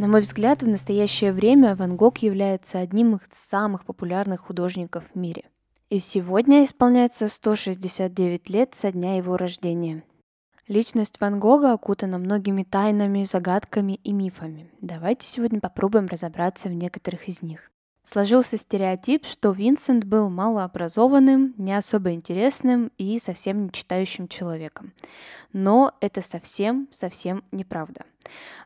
На мой взгляд, в настоящее время Ван Гог является одним из самых популярных художников в мире. И сегодня исполняется 169 лет со дня его рождения. Личность Ван Гога окутана многими тайнами, загадками и мифами. Давайте сегодня попробуем разобраться в некоторых из них. Сложился стереотип, что Винсент был малообразованным, не особо интересным и совсем не читающим человеком. Но это совсем-совсем неправда.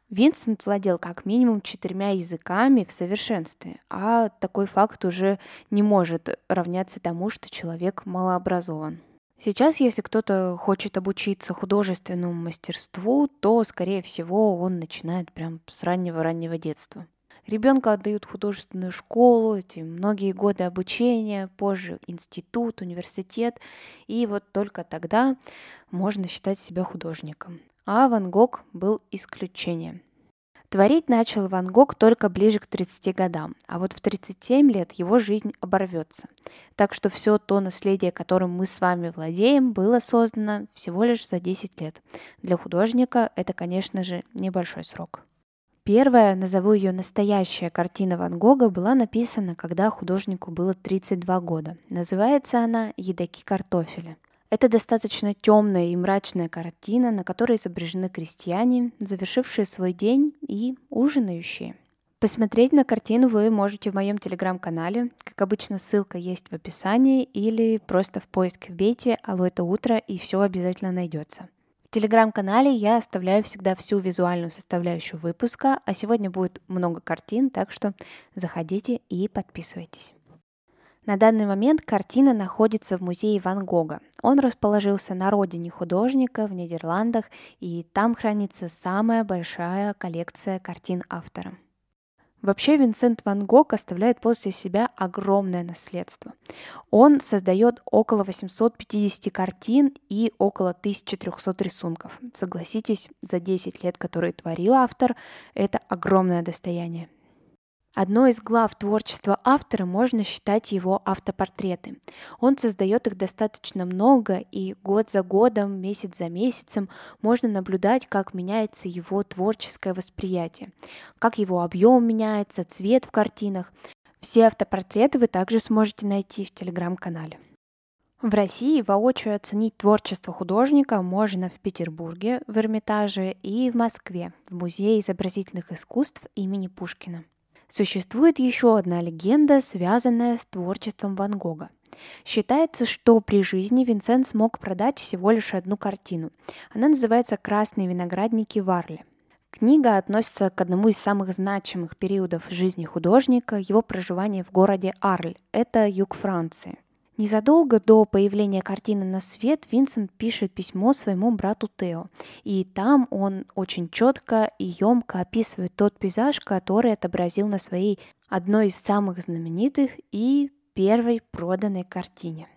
Винсент владел как минимум четырьмя языками в совершенстве, а такой факт уже не может равняться тому, что человек малообразован. Сейчас, если кто-то хочет обучиться художественному мастерству, то, скорее всего, он начинает прям с раннего-раннего детства. Ребенка отдают в художественную школу, эти многие годы обучения, позже институт, университет, и вот только тогда можно считать себя художником а Ван Гог был исключением. Творить начал Ван Гог только ближе к 30 годам, а вот в 37 лет его жизнь оборвется. Так что все то наследие, которым мы с вами владеем, было создано всего лишь за 10 лет. Для художника это, конечно же, небольшой срок. Первая, назову ее настоящая картина Ван Гога, была написана, когда художнику было 32 года. Называется она «Едоки картофеля». Это достаточно темная и мрачная картина, на которой изображены крестьяне, завершившие свой день и ужинающие. Посмотреть на картину вы можете в моем телеграм-канале. Как обычно, ссылка есть в описании или просто в поиске вбейте «Алло, это утро» и все обязательно найдется. Телеграм-канале я оставляю всегда всю визуальную составляющую выпуска, а сегодня будет много картин, так что заходите и подписывайтесь. На данный момент картина находится в музее Ван Гога. Он расположился на родине художника в Нидерландах, и там хранится самая большая коллекция картин автора. Вообще Винсент Ван Гог оставляет после себя огромное наследство. Он создает около 850 картин и около 1300 рисунков. Согласитесь, за 10 лет, которые творил автор, это огромное достояние. Одной из глав творчества автора можно считать его автопортреты. Он создает их достаточно много, и год за годом, месяц за месяцем можно наблюдать, как меняется его творческое восприятие, как его объем меняется, цвет в картинах. Все автопортреты вы также сможете найти в телеграм-канале. В России воочию оценить творчество художника можно в Петербурге, в Эрмитаже и в Москве, в Музее изобразительных искусств имени Пушкина. Существует еще одна легенда, связанная с творчеством Ван Гога. Считается, что при жизни Винсент смог продать всего лишь одну картину. Она называется «Красные виноградники Варли». Книга относится к одному из самых значимых периодов жизни художника, его проживания в городе Арль, это юг Франции. Незадолго до появления картины на свет Винсент пишет письмо своему брату Тео, и там он очень четко и емко описывает тот пейзаж, который отобразил на своей одной из самых знаменитых и первой проданной картине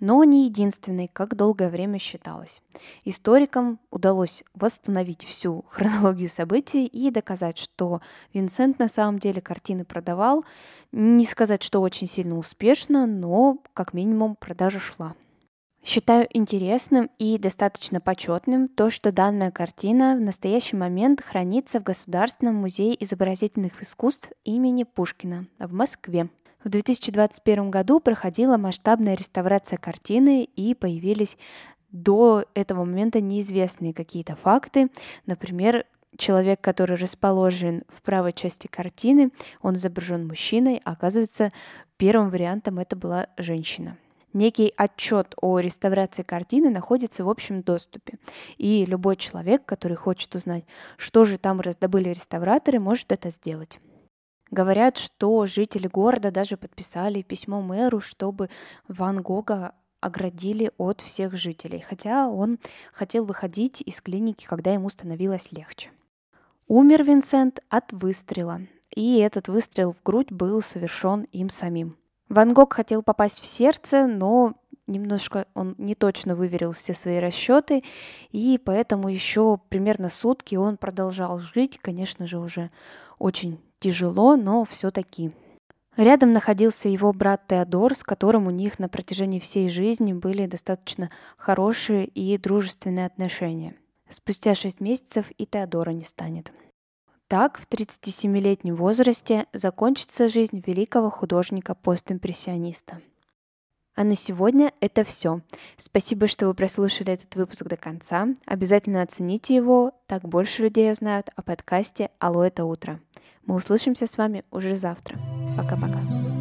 но не единственной, как долгое время считалось. Историкам удалось восстановить всю хронологию событий и доказать, что Винсент на самом деле картины продавал, не сказать, что очень сильно успешно, но как минимум продажа шла. Считаю интересным и достаточно почетным то, что данная картина в настоящий момент хранится в Государственном музее изобразительных искусств имени Пушкина в Москве. В 2021 году проходила масштабная реставрация картины и появились до этого момента неизвестные какие-то факты. Например, человек, который расположен в правой части картины, он изображен мужчиной, а оказывается, первым вариантом это была женщина. Некий отчет о реставрации картины находится в общем доступе, и любой человек, который хочет узнать, что же там раздобыли реставраторы, может это сделать. Говорят, что жители города даже подписали письмо мэру, чтобы Ван Гога оградили от всех жителей, хотя он хотел выходить из клиники, когда ему становилось легче. Умер Винсент от выстрела, и этот выстрел в грудь был совершен им самим. Ван Гог хотел попасть в сердце, но немножко он не точно выверил все свои расчеты, и поэтому еще примерно сутки он продолжал жить, конечно же, уже очень тяжело, но все-таки. Рядом находился его брат Теодор, с которым у них на протяжении всей жизни были достаточно хорошие и дружественные отношения. Спустя шесть месяцев и Теодора не станет. Так, в 37-летнем возрасте закончится жизнь великого художника-постимпрессиониста. А на сегодня это все. Спасибо, что вы прослушали этот выпуск до конца. Обязательно оцените его, так больше людей узнают о подкасте «Алло, это утро». Мы услышимся с вами уже завтра. Пока-пока.